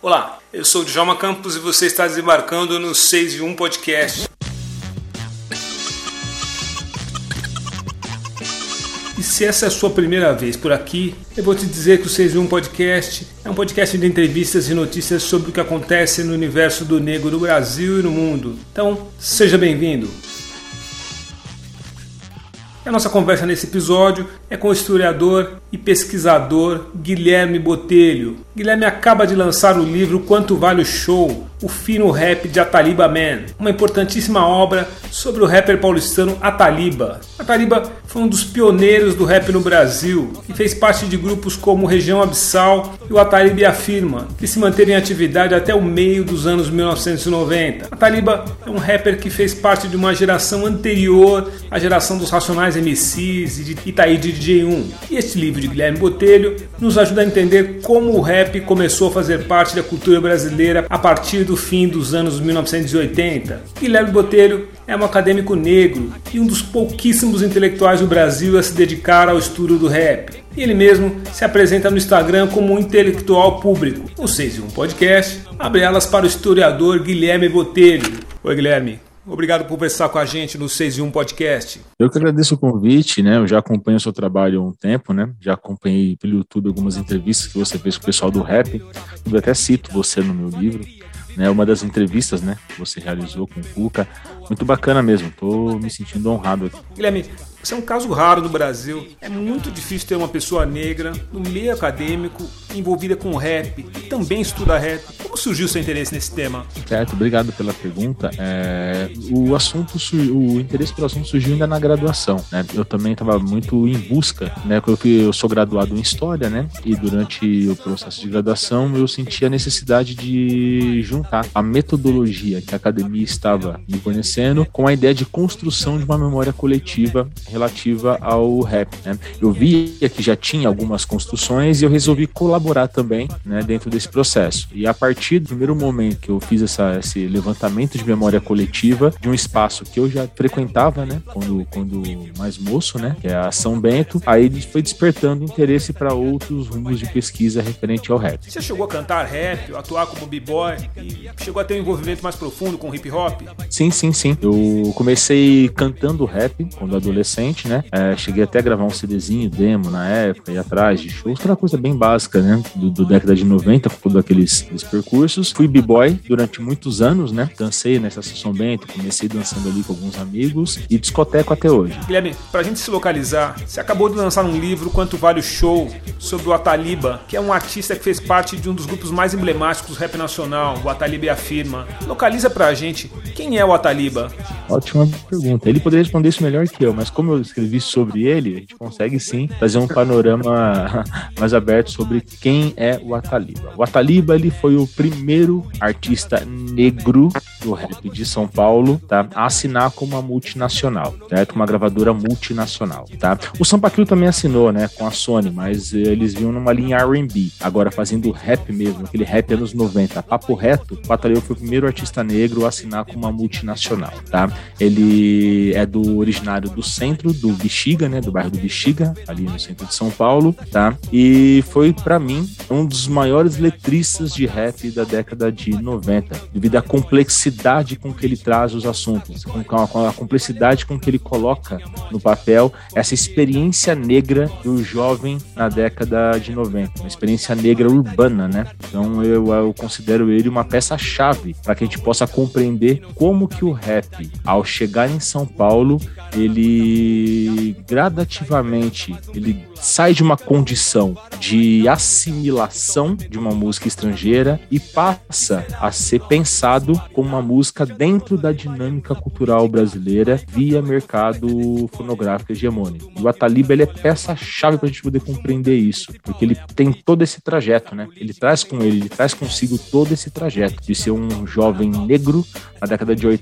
Olá, eu sou o Djalma Campos e você está desembarcando no 6 e 1 Podcast. E se essa é a sua primeira vez por aqui, eu vou te dizer que o 6 e 1 Podcast é um podcast de entrevistas e notícias sobre o que acontece no universo do negro no Brasil e no mundo. Então, seja bem-vindo. A nossa conversa nesse episódio é com o historiador e pesquisador Guilherme Botelho. Guilherme acaba de lançar o livro Quanto Vale o Show? O Fino Rap de Ataliba Man, uma importantíssima obra sobre o rapper paulistano Ataliba. Ataliba foi um dos pioneiros do rap no Brasil e fez parte de grupos como Região Abissal e o Ataliba e a Firma, que se manteram em atividade até o meio dos anos 1990. Ataliba é um rapper que fez parte de uma geração anterior à geração dos Racionais MCs e de Itaí de DJ1. E este livro de Guilherme Botelho nos ajuda a entender como o rap começou a fazer parte da cultura brasileira a partir do fim dos anos 1980. Guilherme Botelho é um acadêmico negro e um dos pouquíssimos intelectuais do Brasil a se dedicar ao estudo do rap. Ele mesmo se apresenta no Instagram como um intelectual público. O 6 e um podcast abre elas para o historiador Guilherme Botelho. Oi, Guilherme. Obrigado por conversar com a gente no 6 e 1 Podcast. Eu que agradeço o convite, né? Eu já acompanho o seu trabalho há um tempo, né? Já acompanhei pelo YouTube algumas entrevistas que você fez com o pessoal do rap. Eu até cito você no meu livro né, uma das entrevistas, né, que você realizou com o Cuca. Muito bacana mesmo, tô me sentindo honrado aqui. Guilherme, isso é um caso raro no Brasil. É muito difícil ter uma pessoa negra no meio acadêmico envolvida com rap e também estuda rap. Surgiu seu interesse nesse tema? Certo, obrigado pela pergunta. É, o assunto, o interesse pelo assunto surgiu ainda na graduação. Né? Eu também estava muito em busca, né? Eu, eu sou graduado em história, né? E durante o processo de graduação eu senti a necessidade de juntar a metodologia que a academia estava me conhecendo com a ideia de construção de uma memória coletiva relativa ao rap. Né? Eu via que já tinha algumas construções e eu resolvi colaborar também né, dentro desse processo. E a partir do primeiro momento que eu fiz essa, esse levantamento de memória coletiva de um espaço que eu já frequentava, né, quando, quando mais moço, né, que é a São Bento, aí foi despertando interesse para outros rumos de pesquisa referente ao rap. Você chegou a cantar rap, atuar como b-boy e chegou a ter um envolvimento mais profundo com hip hop? Sim, sim, sim. Eu comecei cantando rap quando adolescente né? É, cheguei até a gravar um CDzinho, demo na época, ir atrás de shows, aquela coisa bem básica, né? Do, do década de 90, com todos aqueles, aqueles percursos. Fui b-boy durante muitos anos, né? Dancei nessa São Bento, comecei dançando ali com alguns amigos e discoteco até hoje. Guilherme, pra gente se localizar, você acabou de lançar um livro, Quanto Vale o Show, sobre o Ataliba, que é um artista que fez parte de um dos grupos mais emblemáticos do rap nacional, o Ataliba e a Firma. Localiza pra gente, quem é o Ataliba? Ótima pergunta. Ele poderia responder isso melhor que eu, mas como eu escrevi sobre ele, a gente consegue sim fazer um panorama mais aberto sobre quem é o Ataliba. O Ataliba ele foi o primeiro artista negro do rap de São Paulo, tá? A assinar com uma multinacional, certo? Uma gravadora multinacional, tá? O Sampa Crio também assinou, né, com a Sony, mas eles vinham numa linha R&B. Agora fazendo rap mesmo, aquele rap anos 90, papo reto, o Ataliba foi o primeiro artista negro a assinar com uma multinacional, tá? Ele é do originário do centro do Bexiga, né, do bairro do Bexiga, ali no centro de São Paulo, tá? E foi para mim um dos maiores letristas de rap da década de 90, devido à complexidade com que ele traz os assuntos, com a, complexidade com que ele coloca no papel essa experiência negra do jovem na década de 90, uma experiência negra urbana, né? Então eu, eu considero ele uma peça-chave para que a gente possa compreender como que o rap, ao chegar em São Paulo, ele gradativamente ele sai de uma condição de assimilação de uma música estrangeira e passa a ser pensado como uma música dentro da dinâmica cultural brasileira via mercado fonográfico hegemônico. E o Ataliba ele é peça-chave para a gente poder compreender isso, porque ele tem todo esse trajeto, né? Ele traz com ele, ele traz consigo todo esse trajeto de ser um jovem negro na década de 80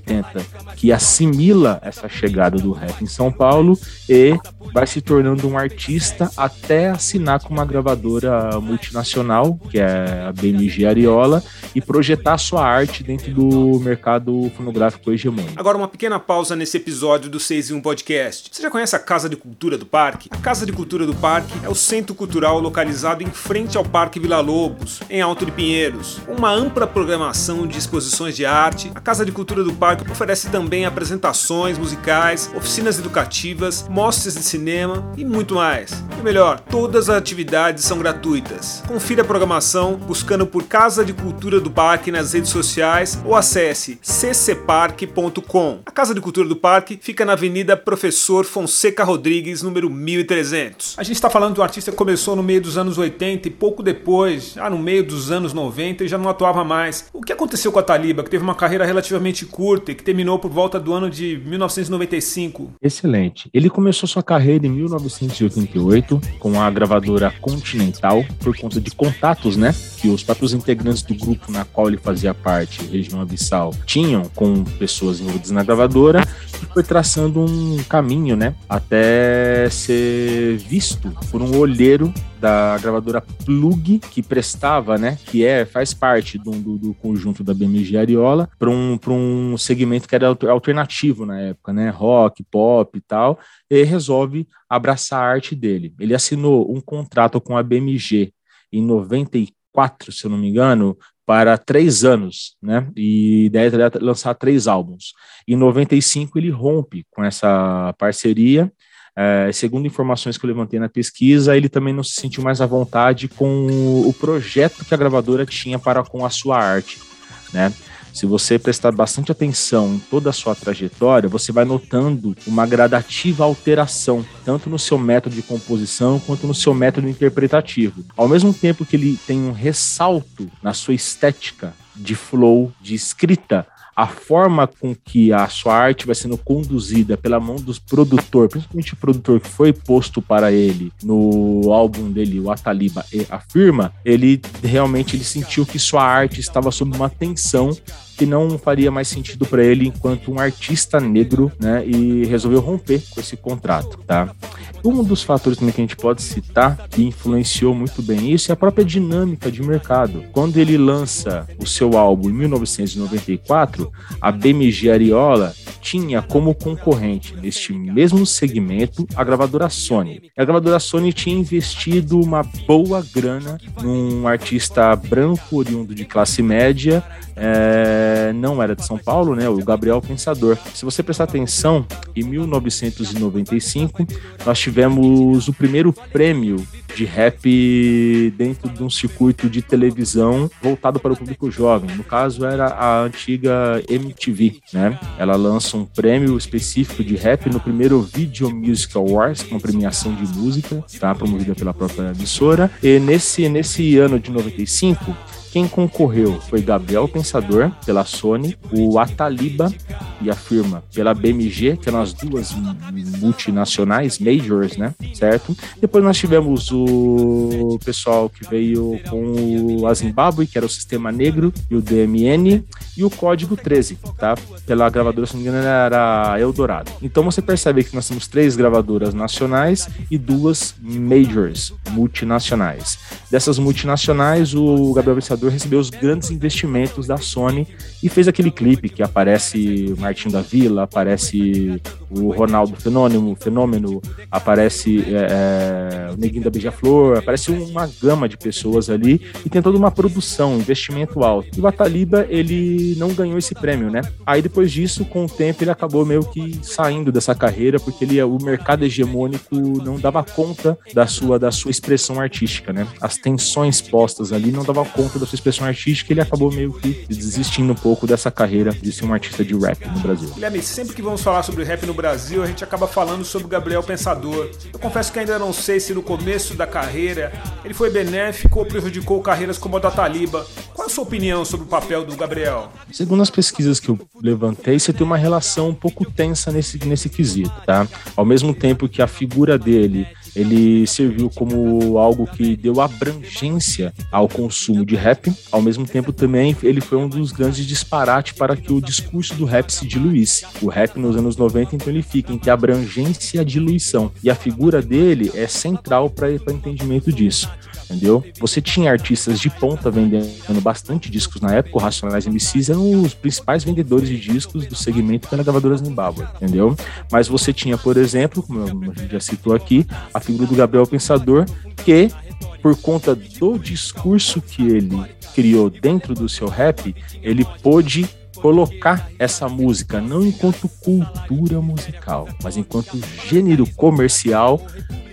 que assimila essa chegada do rap em São Paulo e vai se tornando um artista até assinar com uma gravadora multinacional, que é a BMG Ariola, e projetar sua arte dentro do mercado fonográfico hegemônico. Agora, uma pequena pausa nesse episódio do 6 em 1 Podcast. Você já conhece a Casa de Cultura do Parque? A Casa de Cultura do Parque é o centro cultural localizado em frente ao Parque Vila Lobos, em Alto de Pinheiros. Uma ampla programação de exposições de arte, a Casa de Cultura do Parque oferece também apresentações musicais, oficinas educativas, mostras de cinema e muito mais. E melhor, todas as atividades são gratuitas. Confira a programação buscando por Casa de Cultura do Parque nas redes sociais ou acesse ccparque.com. A Casa de Cultura do Parque fica na Avenida Professor Fonseca Rodrigues, número 1300. A gente está falando de um artista que começou no meio dos anos 80 e pouco depois, já no meio dos anos 90, e já não atuava mais. O que aconteceu com a Taliba, que teve uma carreira relativamente curta e que terminou por volta do ano de 1995? Excelente. Ele começou sua carreira em 1988 com a gravadora Continental por conta de contatos, né? Que os próprios integrantes do grupo na qual ele fazia parte, região abissal, tinham com pessoas envolvidas na gravadora e foi traçando um caminho, né? Até ser visto por um olheiro da gravadora Plug, que prestava, né, que é, faz parte do, do, do conjunto da BMG Ariola, para um, um segmento que era alternativo na época, né, rock, pop e tal, e resolve abraçar a arte dele. Ele assinou um contrato com a BMG em 94, se eu não me engano, para três anos, né? E ideia é lançar três álbuns. Em 95 ele rompe com essa parceria é, segundo informações que eu levantei na pesquisa, ele também não se sentiu mais à vontade com o projeto que a gravadora tinha para com a sua arte, né? Se você prestar bastante atenção em toda a sua trajetória, você vai notando uma gradativa alteração, tanto no seu método de composição quanto no seu método interpretativo. Ao mesmo tempo que ele tem um ressalto na sua estética de flow, de escrita, a forma com que a sua arte vai sendo conduzida pela mão dos produtor, principalmente o produtor que foi posto para ele no álbum dele, o Ataliba e Afirma, ele realmente ele sentiu que sua arte estava sob uma tensão que não faria mais sentido para ele enquanto um artista negro, né? E resolveu romper com esse contrato, tá? Um dos fatores também que a gente pode citar que influenciou muito bem isso é a própria dinâmica de mercado. Quando ele lança o seu álbum em 1994, a BMG Ariola tinha como concorrente neste mesmo segmento a gravadora Sony. A gravadora Sony tinha investido uma boa grana num artista branco oriundo de classe média é, não era de São Paulo, né? O Gabriel Pensador. Se você prestar atenção, em 1995 nós tivemos o primeiro prêmio de rap dentro de um circuito de televisão voltado para o público jovem. No caso era a antiga MTV, né? Ela lança um prêmio específico de rap no primeiro Video Music Awards, uma premiação de música, tá? Promovida pela própria emissora. E nesse nesse ano de 95 quem concorreu foi Gabriel Pensador, pela Sony, o Ataliba e a firma pela BMG, que eram as duas multinacionais, majors, né? Certo? Depois nós tivemos o pessoal que veio com o Zimbabwe, que era o Sistema Negro, e o DMN, e o Código 13, tá? Pela gravadora, se não me engano, era Eldorado. Então você percebe que nós temos três gravadoras nacionais e duas majors, multinacionais. Dessas multinacionais, o Gabriel Pensador recebeu os grandes investimentos da Sony e fez aquele clipe que aparece o Martinho da Vila, aparece o Ronaldo Fenômeno, Fenômeno aparece é, é, o Neguinho da Beija-Flor, aparece uma gama de pessoas ali e tem toda uma produção, investimento alto. E o Ataliba, ele não ganhou esse prêmio, né? Aí depois disso, com o tempo, ele acabou meio que saindo dessa carreira porque ele, o mercado hegemônico não dava conta da sua, da sua expressão artística, né? As tensões postas ali não dava conta da sua expressão artística, ele acabou meio que desistindo um pouco dessa carreira de ser um artista de rap no Brasil. Guilherme, sempre que vamos falar sobre rap no Brasil, a gente acaba falando sobre o Gabriel Pensador. Eu confesso que ainda não sei se no começo da carreira ele foi benéfico ou prejudicou carreiras como a da Taliba. Qual a sua opinião sobre o papel do Gabriel? Segundo as pesquisas que eu levantei, você tem uma relação um pouco tensa nesse, nesse quesito, tá? Ao mesmo tempo que a figura dele ele serviu como algo que deu abrangência ao consumo de rap. Ao mesmo tempo, também ele foi um dos grandes disparates para que o discurso do rap se diluísse. O rap nos anos 90, então, ele fica entre abrangência e a diluição. E a figura dele é central para o entendimento disso entendeu? Você tinha artistas de ponta vendendo bastante discos na época, o Racionais MCs eram os principais vendedores de discos do segmento pela gravadora Zimbabwe, entendeu? Mas você tinha, por exemplo, como a gente já citou aqui, a figura do Gabriel Pensador, que por conta do discurso que ele criou dentro do seu rap, ele pôde colocar essa música não enquanto cultura musical, mas enquanto gênero comercial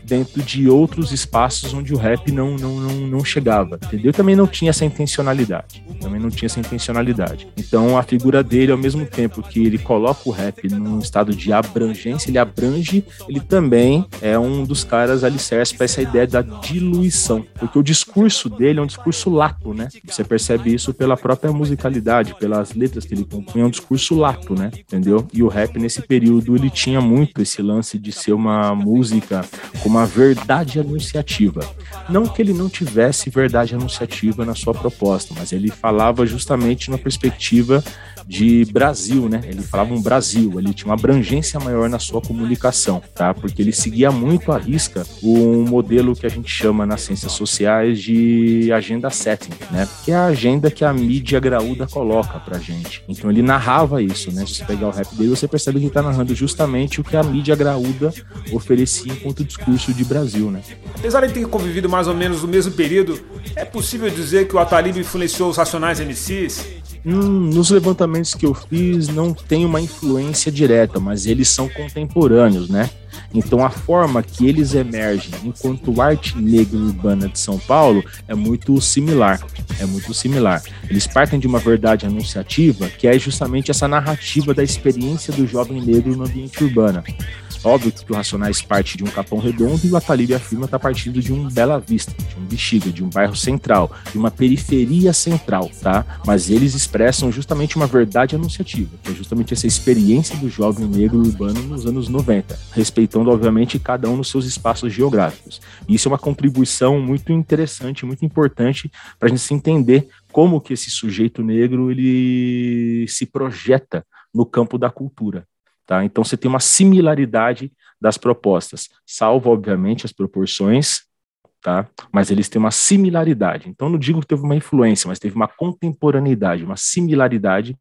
dentro de outros espaços onde o rap não, não, não, não chegava, entendeu? Também não tinha essa intencionalidade, também não tinha essa intencionalidade. Então a figura dele, ao mesmo tempo que ele coloca o rap num estado de abrangência, ele abrange, ele também é um dos caras alicerces para essa ideia da diluição, porque o discurso dele é um discurso lato, né? Você percebe isso pela própria musicalidade, pelas letras que ele compunha, é um discurso lato, né? Entendeu? E o rap nesse período ele tinha muito esse lance de ser uma música com uma verdade anunciativa. Não que ele não tivesse verdade anunciativa na sua proposta, mas ele falava justamente na perspectiva de Brasil, né? Ele falava um Brasil, ele tinha uma abrangência maior na sua comunicação, tá? Porque ele seguia muito à risca um modelo que a gente chama nas ciências sociais de agenda setting, né? Que é a agenda que a mídia graúda coloca pra gente. Então ele narrava isso, né? Se você pegar o rap dele, você percebe que ele tá narrando justamente o que a mídia graúda oferecia enquanto discurso de Brasil, né? Apesar de ter convivido mais ou menos no mesmo período, é possível dizer que o Atalib influenciou os Racionais MCs? Hum, nos levantamentos que eu fiz não tem uma influência direta, mas eles são contemporâneos, né? Então a forma que eles emergem enquanto arte negra urbana de São Paulo é muito similar, é muito similar. Eles partem de uma verdade anunciativa que é justamente essa narrativa da experiência do jovem negro no ambiente urbano. Óbvio que o Racionais parte de um Capão Redondo e o Atalib afirma está partindo de um Bela Vista, de um Bexiga, de um bairro central, de uma periferia central, tá? Mas eles expressam justamente uma verdade anunciativa, que é justamente essa experiência do jovem negro urbano nos anos 90, respeitando, obviamente, cada um nos seus espaços geográficos. E isso é uma contribuição muito interessante, muito importante para a gente se entender como que esse sujeito negro ele se projeta no campo da cultura. Tá? Então você tem uma similaridade das propostas, salvo, obviamente, as proporções, tá? mas eles têm uma similaridade. Então não digo que teve uma influência, mas teve uma contemporaneidade, uma similaridade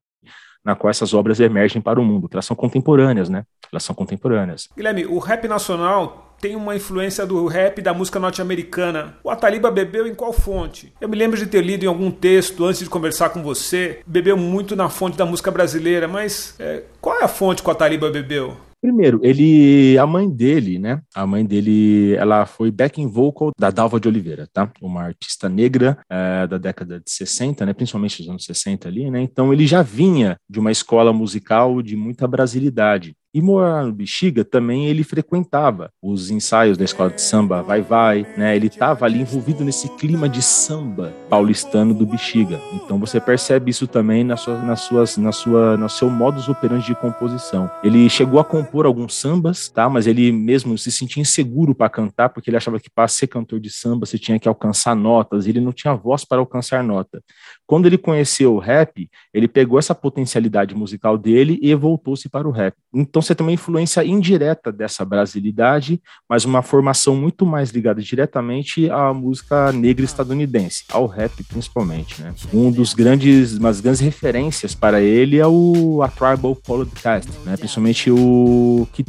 na qual essas obras emergem para o mundo, elas são contemporâneas, né? Elas são contemporâneas. Guilherme, o rap nacional tem uma influência do rap da música norte-americana. O Ataliba bebeu em qual fonte? Eu me lembro de ter lido em algum texto antes de conversar com você, bebeu muito na fonte da música brasileira, mas é, qual é a fonte que o Ataliba bebeu? Primeiro, ele, a mãe dele, né? A mãe dele, ela foi backing vocal da Dalva de Oliveira, tá? Uma artista negra é, da década de 60, né? Principalmente dos anos 60 ali, né? Então ele já vinha de uma escola musical de muita brasilidade. E morar no Bexiga também ele frequentava os ensaios da escola de samba Vai Vai, né? Ele estava ali envolvido nesse clima de samba paulistano do Bexiga. Então você percebe isso também nas suas, nas suas, na sua, no seu modus operandi de composição. Ele chegou a compor alguns sambas, tá? Mas ele mesmo se sentia inseguro para cantar porque ele achava que para ser cantor de samba você tinha que alcançar notas. Ele não tinha voz para alcançar nota. Quando ele conheceu o rap, ele pegou essa potencialidade musical dele e voltou-se para o rap. Então você tem uma influência indireta dessa brasilidade, mas uma formação muito mais ligada diretamente à música negra estadunidense, ao rap principalmente, né? Um dos grandes, umas grandes referências para ele é o a Tribal Podcast, né? Principalmente o que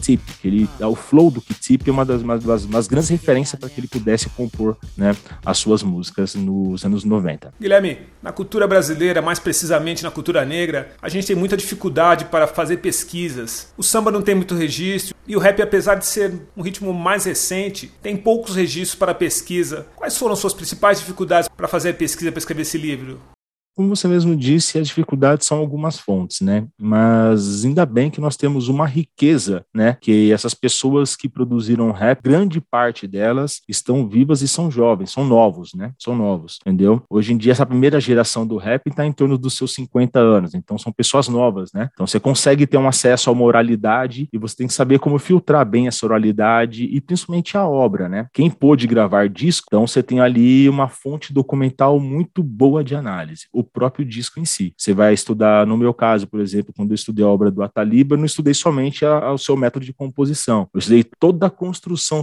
ele, o flow do Kitip é uma das, uma das, umas grandes referências para que ele pudesse compor, né, as suas músicas nos anos 90. Guilherme, na cultura brasileira, mais precisamente na cultura negra, a gente tem muita dificuldade para fazer pesquisas. O samba não tem muito registro e o rap, apesar de ser um ritmo mais recente, tem poucos registros para pesquisa. Quais foram suas principais dificuldades para fazer a pesquisa para escrever esse livro? Como você mesmo disse, as dificuldades são algumas fontes, né? Mas ainda bem que nós temos uma riqueza, né? Que essas pessoas que produziram rap, grande parte delas estão vivas e são jovens, são novos, né? São novos, entendeu? Hoje em dia, essa primeira geração do rap está em torno dos seus 50 anos, então são pessoas novas, né? Então você consegue ter um acesso à moralidade e você tem que saber como filtrar bem essa oralidade e principalmente a obra, né? Quem pôde gravar disco, então você tem ali uma fonte documental muito boa de análise. O próprio disco em si. Você vai estudar, no meu caso, por exemplo, quando eu estudei a obra do Ataliba, eu não estudei somente o seu método de composição, eu estudei toda a construção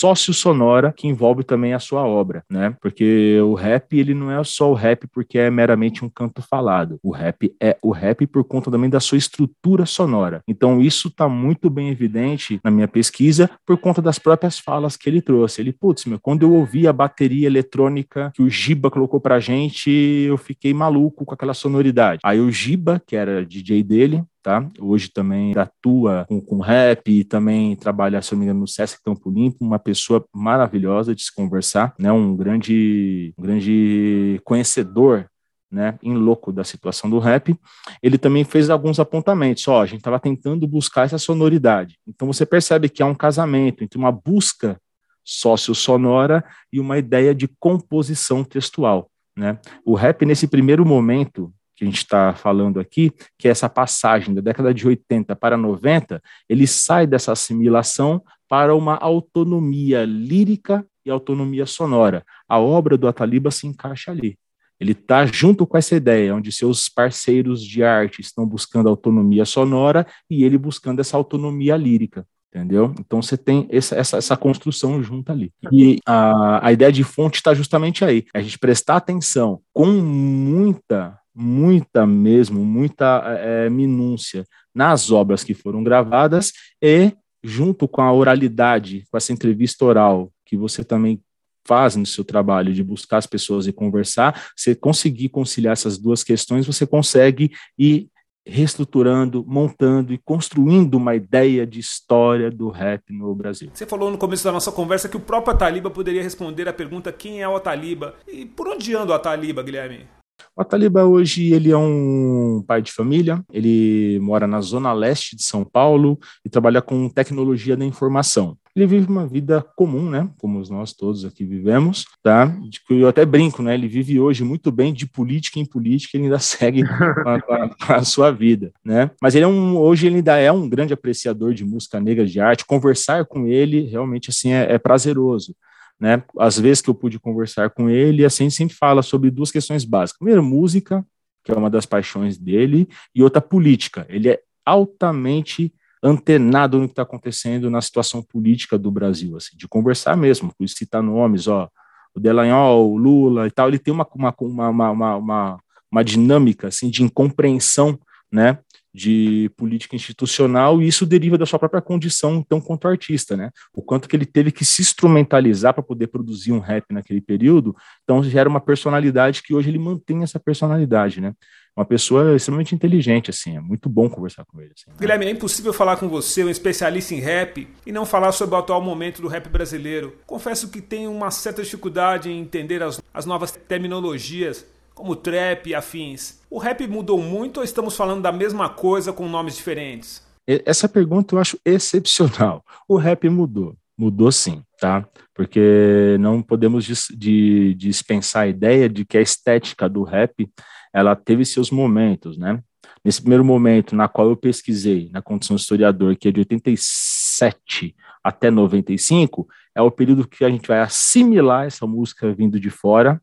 sócio-sonora que envolve também a sua obra, né? Porque o rap, ele não é só o rap porque é meramente um canto falado. O rap é o rap por conta também da sua estrutura sonora. Então, isso está muito bem evidente na minha pesquisa por conta das próprias falas que ele trouxe. Ele, putz, meu, quando eu ouvi a bateria eletrônica que o Giba colocou pra gente, eu fiquei maluco com aquela sonoridade. Aí o Giba, que era DJ dele, tá? Hoje também atua com, com rap e também trabalha, se não me engano, no Sesc Campo Limpo, uma pessoa maravilhosa de se conversar, né? Um grande, um grande conhecedor né, em louco da situação do rap, ele também fez alguns apontamentos. Ó, a gente estava tentando buscar essa sonoridade. Então você percebe que há um casamento entre uma busca sócio-sonora e uma ideia de composição textual. Né? O rap, nesse primeiro momento, que a gente está falando aqui, que é essa passagem da década de 80 para 90, ele sai dessa assimilação para uma autonomia lírica e autonomia sonora. A obra do Ataliba se encaixa ali. Ele está junto com essa ideia, onde seus parceiros de arte estão buscando autonomia sonora e ele buscando essa autonomia lírica entendeu? Então você tem essa, essa, essa, construção junto ali. E a, a ideia de fonte está justamente aí. A gente prestar atenção com muita muita mesmo, muita é, minúcia nas obras que foram gravadas e junto com a oralidade, com essa entrevista oral que você também faz no seu trabalho de buscar as pessoas e conversar, você conseguir conciliar essas duas questões, você consegue ir reestruturando, montando e construindo uma ideia de história do rap no Brasil. Você falou no começo da nossa conversa que o próprio Ataliba poderia responder a pergunta quem é o Ataliba. E por onde anda o Ataliba, Guilherme? O Ataliba hoje ele é um pai de família, ele mora na zona leste de São Paulo e trabalha com tecnologia da informação. Ele vive uma vida comum, né? Como nós todos aqui vivemos, tá? Eu até brinco, né? Ele vive hoje muito bem de política em política, ele ainda segue a, a sua vida, né? Mas ele é um, hoje ele ainda é um grande apreciador de música negra, de arte. Conversar com ele realmente assim é, é prazeroso né? Às vezes que eu pude conversar com ele, assim, sempre fala sobre duas questões básicas. Primeiro, música, que é uma das paixões dele, e outra, política. Ele é altamente antenado no que está acontecendo na situação política do Brasil, assim, de conversar mesmo, por citar nomes, ó, o Delanhol, o Lula e tal, ele tem uma, uma, uma, uma, uma, uma dinâmica, assim, de incompreensão, né, de política institucional, e isso deriva da sua própria condição, então, quanto artista, né? O quanto que ele teve que se instrumentalizar para poder produzir um rap naquele período, então gera uma personalidade que hoje ele mantém essa personalidade, né? Uma pessoa extremamente inteligente, assim, é muito bom conversar com ele. Assim, né? Guilherme, é impossível falar com você, um especialista em rap, e não falar sobre o atual momento do rap brasileiro. Confesso que tenho uma certa dificuldade em entender as, as novas terminologias como trap e afins. O rap mudou muito ou estamos falando da mesma coisa com nomes diferentes? Essa pergunta eu acho excepcional. O rap mudou. Mudou sim, tá? Porque não podemos de, dispensar a ideia de que a estética do rap ela teve seus momentos, né? Nesse primeiro momento, na qual eu pesquisei, na condição de historiador, que é de 87 até 95, é o período que a gente vai assimilar essa música vindo de fora,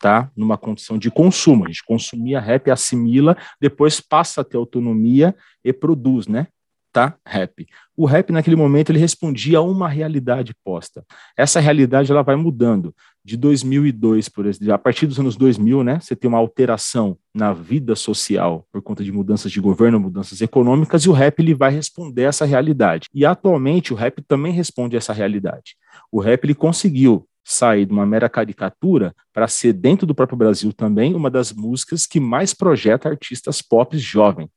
tá? Numa condição de consumo. A gente consumia rap, assimila, depois passa a ter autonomia e produz, né? Tá? Rap. O rap naquele momento ele respondia a uma realidade posta. Essa realidade ela vai mudando. De 2002, por exemplo, a partir dos anos 2000, né, você tem uma alteração na vida social por conta de mudanças de governo, mudanças econômicas, e o rap ele vai responder a essa realidade. E atualmente o rap também responde a essa realidade. O rap ele conseguiu sair de uma mera caricatura para ser, dentro do próprio Brasil também, uma das músicas que mais projeta artistas pop jovens.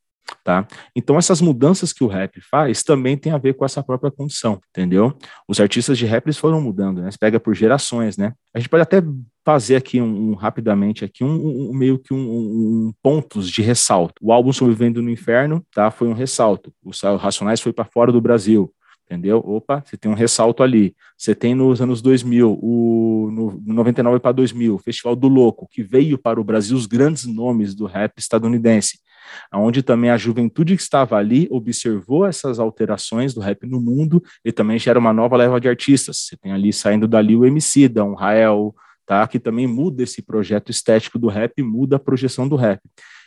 Tá? Então, essas mudanças que o rap faz também tem a ver com essa própria condição, entendeu? Os artistas de rap eles foram mudando, né? Você pega por gerações, né? A gente pode até fazer aqui um, um rapidamente aqui um, um meio que um, pontos de ressalto. O álbum Sobrevivendo no Inferno, tá? Foi um ressalto. O Racionais foi para fora do Brasil entendeu? Opa, você tem um ressalto ali. Você tem nos anos 2000, o, no 99 para 2000, o Festival do Louco, que veio para o Brasil os grandes nomes do rap estadunidense, onde também a juventude que estava ali observou essas alterações do rap no mundo e também gera uma nova leva de artistas. Você tem ali saindo dali o MC, da um Rael, tá? que também muda esse projeto estético do rap, muda a projeção do rap.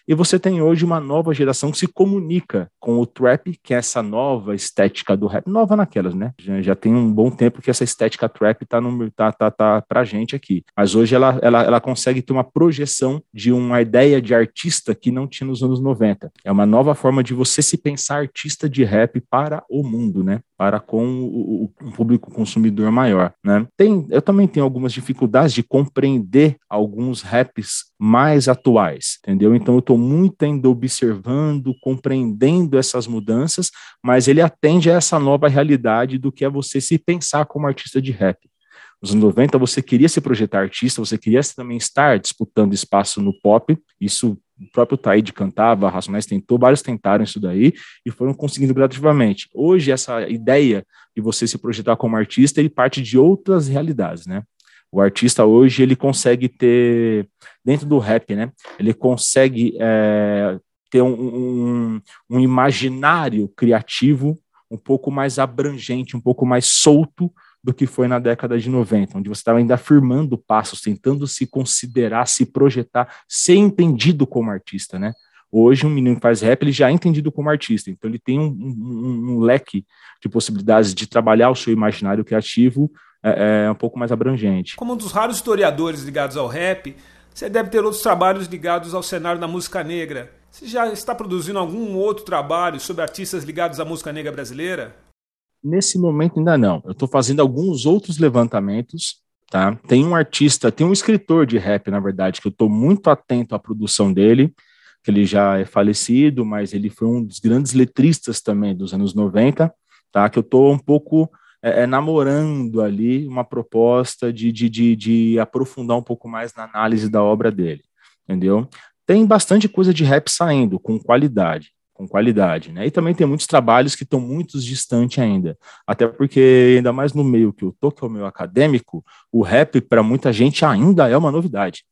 E você tem hoje uma nova geração que se comunica com o trap, que é essa nova estética do rap, nova naquelas, né? Já, já tem um bom tempo que essa estética trap tá, no, tá, tá, tá pra gente aqui. Mas hoje ela, ela, ela consegue ter uma projeção de uma ideia de artista que não tinha nos anos 90. É uma nova forma de você se pensar artista de rap para o mundo, né? Para com o, o, público consumidor maior, né? Tem, eu também tenho algumas dificuldades de compreender alguns raps mais atuais, entendeu? Então eu estou muito ainda observando, compreendendo essas mudanças, mas ele atende a essa nova realidade do que é você se pensar como artista de rap. Nos anos 90, você queria se projetar artista, você queria também estar disputando espaço no pop, isso o próprio Taíde cantava, Racionais tentou, vários tentaram isso daí e foram conseguindo gradativamente. Hoje, essa ideia de você se projetar como artista, ele parte de outras realidades, né? O artista hoje, ele consegue ter, dentro do rap, né? Ele consegue é, ter um, um, um imaginário criativo um pouco mais abrangente, um pouco mais solto do que foi na década de 90, onde você estava ainda afirmando passos, tentando se considerar, se projetar, ser entendido como artista, né? Hoje, um menino que faz rap, ele já é entendido como artista, então ele tem um, um, um leque de possibilidades de trabalhar o seu imaginário criativo é, é um pouco mais abrangente. Como um dos raros historiadores ligados ao rap, você deve ter outros trabalhos ligados ao cenário da música negra. Você já está produzindo algum outro trabalho sobre artistas ligados à música negra brasileira? Nesse momento ainda não. Eu estou fazendo alguns outros levantamentos, tá? Tem um artista, tem um escritor de rap, na verdade, que eu estou muito atento à produção dele, que ele já é falecido, mas ele foi um dos grandes letristas também dos anos 90, tá? Que eu estou um pouco é, é, namorando ali uma proposta de, de, de, de aprofundar um pouco mais na análise da obra dele, entendeu? Tem bastante coisa de rap saindo, com qualidade com qualidade, né? E também tem muitos trabalhos que estão muito distantes ainda, até porque ainda mais no meio que eu tô, que é o meio acadêmico, o rap para muita gente ainda é uma novidade,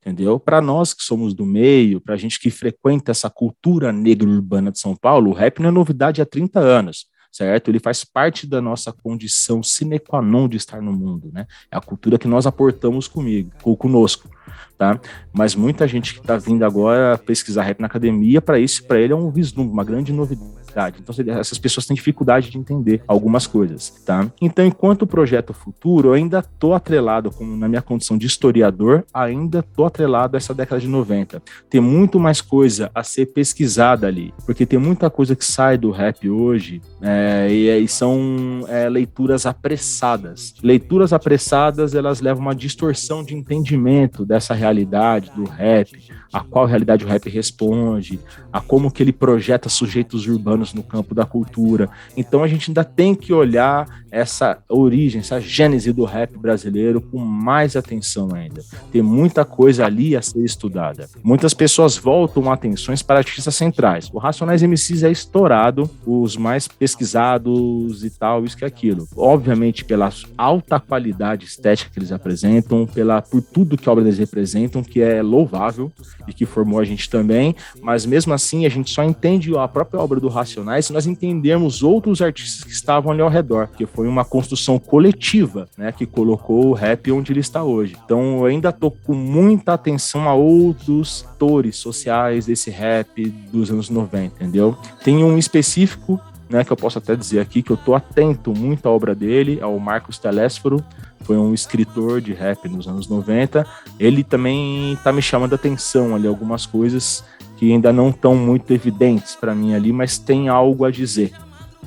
entendeu? Para nós que somos do meio, para a gente que frequenta essa cultura negra urbana de São Paulo, o rap não é novidade há 30 anos certo? Ele faz parte da nossa condição sine qua non de estar no mundo, né? É a cultura que nós aportamos comigo, conosco tá? Mas muita gente que está vindo agora pesquisar rap na academia, para isso, para ele é um vislumbre, uma grande novidade. Então, essas pessoas têm dificuldade de entender algumas coisas, tá? Então, enquanto projeto futuro, eu ainda tô atrelado, como na minha condição de historiador, ainda tô atrelado a essa década de 90. Tem muito mais coisa a ser pesquisada ali, porque tem muita coisa que sai do rap hoje é, e, e, são é, leituras apressadas. Leituras apressadas, elas levam uma distorção de entendimento dessa realidade do rap, a qual realidade o rap responde, a como que ele projeta sujeitos urbanos no campo da cultura. Então a gente ainda tem que olhar essa origem, essa gênese do rap brasileiro com mais atenção ainda. Tem muita coisa ali a ser estudada. Muitas pessoas voltam atenções para artistas centrais. O Racionais MCs é estourado, os mais pesquisados e tal, isso que é aquilo. Obviamente pela alta qualidade estética que eles apresentam, pela por tudo que a obra deles representam, que é louvável e que formou a gente também, mas mesmo assim a gente só entende a própria obra do Racionais se nós entendermos outros artistas que estavam ali ao redor, que foi uma construção coletiva, né, que colocou o rap onde ele está hoje. Então eu ainda tô com muita atenção a outros atores sociais desse rap dos anos 90, entendeu? Tem um específico né, que eu posso até dizer aqui que eu tô atento muito à obra dele, é o Marcos Telésforo, foi um escritor de rap nos anos 90. Ele também tá me chamando a atenção ali algumas coisas que ainda não estão muito evidentes para mim ali, mas tem algo a dizer,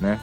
né?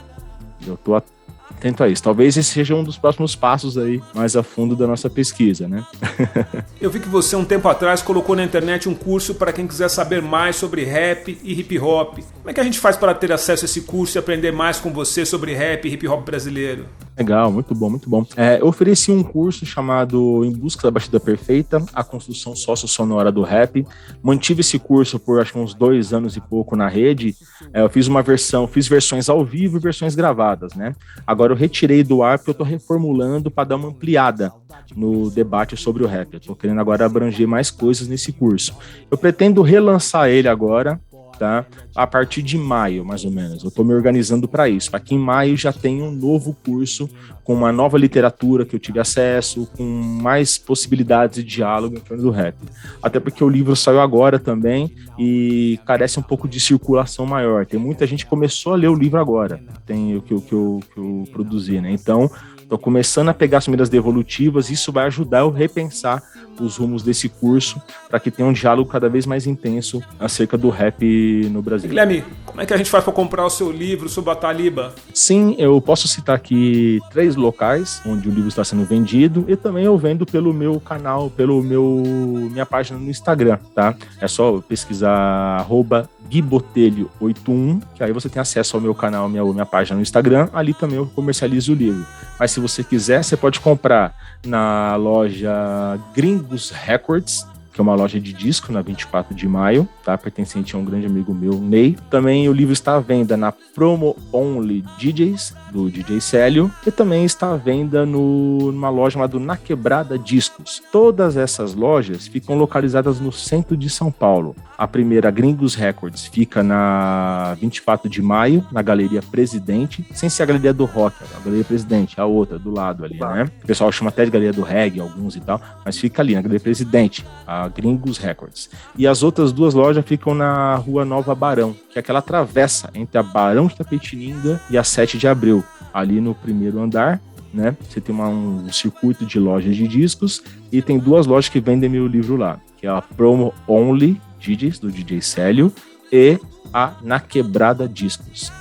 Eu tô atento a isso. Talvez esse seja um dos próximos passos aí, mais a fundo da nossa pesquisa, né? Eu vi que você, um tempo atrás, colocou na internet um curso para quem quiser saber mais sobre rap e hip hop. Como é que a gente faz para ter acesso a esse curso e aprender mais com você sobre rap e hip hop brasileiro? Legal, muito bom, muito bom. É, eu ofereci um curso chamado Em Busca da Batida Perfeita, a construção sócio-sonora do rap. Mantive esse curso por acho que uns dois anos e pouco na rede. É, eu fiz uma versão, fiz versões ao vivo e versões gravadas, né? Agora eu retirei do ar porque eu tô reformulando para dar uma ampliada no debate sobre o rap. Eu tô querendo agora abranger mais coisas nesse curso. Eu pretendo relançar ele agora, tá? A partir de maio, mais ou menos. Eu estou me organizando para isso. Aqui em maio já tem um novo curso com uma nova literatura que eu tive acesso, com mais possibilidades de diálogo em torno do rap. Até porque o livro saiu agora também e carece um pouco de circulação maior. Tem muita gente que começou a ler o livro agora, tem o que, que, eu, que eu produzi, né? Então, Estou começando a pegar as medidas devolutivas, isso vai ajudar eu repensar os rumos desse curso para que tenha um diálogo cada vez mais intenso acerca do rap no Brasil. Guilherme, como é que a gente faz para comprar o seu livro sobre a Taliba? Sim, eu posso citar aqui três locais onde o livro está sendo vendido e também eu vendo pelo meu canal, pelo meu minha página no Instagram, tá? É só pesquisar arroba guibotelho81, que aí você tem acesso ao meu canal, minha, minha página no Instagram, ali também eu comercializo o livro. Mas se você quiser, você pode comprar na loja Gringos Records, que é uma loja de disco na 24 de maio, tá? Pertencente a um grande amigo meu, Ney. Também o livro está à venda na Promo Only DJs, do DJ Célio, e também está à venda no, numa loja chamada Na Quebrada Discos. Todas essas lojas ficam localizadas no centro de São Paulo. A primeira, Gringos Records, fica na 24 de maio, na Galeria Presidente, sem ser a Galeria do Rock, a Galeria Presidente, a outra, do lado ali, né? O pessoal chama até de Galeria do Reggae, alguns e tal, mas fica ali, na Galeria Presidente, a Gringos Records. E as outras duas lojas ficam na Rua Nova Barão, que é aquela travessa entre a Barão de Tapetininga e a 7 de Abril, ali no primeiro andar, né? Você tem uma, um circuito de lojas de discos e tem duas lojas que vendem meu livro lá, que é a Promo Only DJs, do DJ Célio, e a Na Quebrada Discos.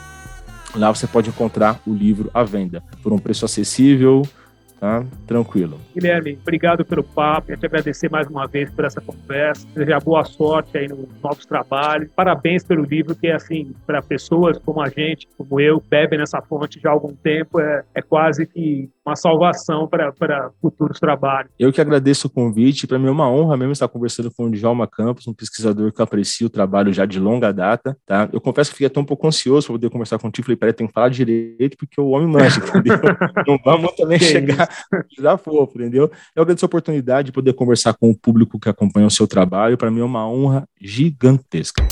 Lá você pode encontrar o livro à venda por um preço acessível, tá? Tranquilo. Guilherme, obrigado pelo papo. Quero te agradecer mais uma vez por essa conversa. Desejar boa sorte aí nos novos trabalhos. Parabéns pelo livro, que é assim, para pessoas como a gente, como eu, bebem nessa fonte já há algum tempo, é, é quase que uma salvação para futuros trabalhos. Eu que agradeço o convite. Para mim é uma honra mesmo estar conversando com o Djalma Campos, um pesquisador que aprecia o trabalho já de longa data. Tá? Eu confesso que fiquei até um pouco ansioso para poder conversar contigo. Falei, peraí, tem que falar direito, porque o homem mancha, entendeu? Não vamos também chegar já fofo, entendeu? Eu agradeço a oportunidade de poder conversar com o público que acompanha o seu trabalho. Para mim é uma honra gigantesca.